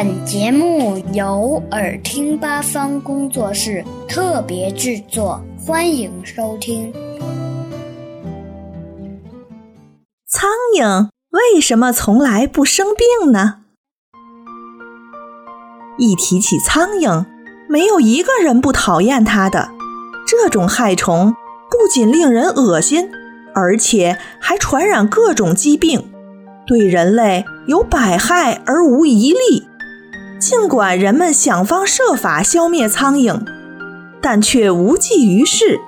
本节目由耳听八方工作室特别制作，欢迎收听。苍蝇为什么从来不生病呢？一提起苍蝇，没有一个人不讨厌它的。这种害虫不仅令人恶心，而且还传染各种疾病，对人类有百害而无一利。尽管人们想方设法消灭苍蝇，但却无济于事。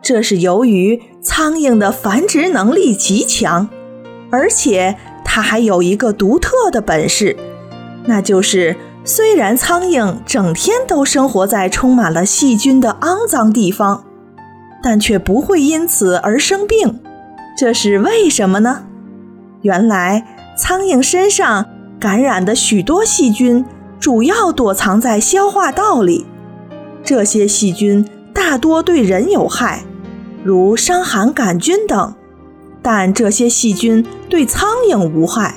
这是由于苍蝇的繁殖能力极强，而且它还有一个独特的本事，那就是虽然苍蝇整天都生活在充满了细菌的肮脏地方，但却不会因此而生病。这是为什么呢？原来苍蝇身上感染的许多细菌。主要躲藏在消化道里，这些细菌大多对人有害，如伤寒杆菌等。但这些细菌对苍蝇无害，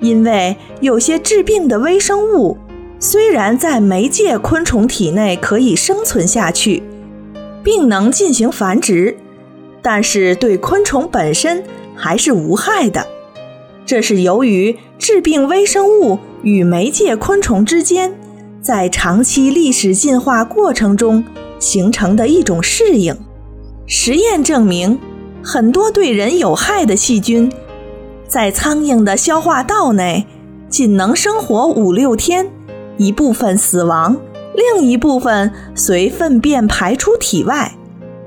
因为有些治病的微生物虽然在媒介昆虫体内可以生存下去，并能进行繁殖，但是对昆虫本身还是无害的。这是由于致病微生物。与媒介昆虫之间，在长期历史进化过程中形成的一种适应。实验证明，很多对人有害的细菌，在苍蝇的消化道内仅能生活五六天，一部分死亡，另一部分随粪便排出体外。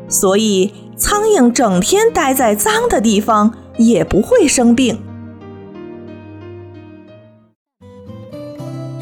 所以，苍蝇整天待在脏的地方也不会生病。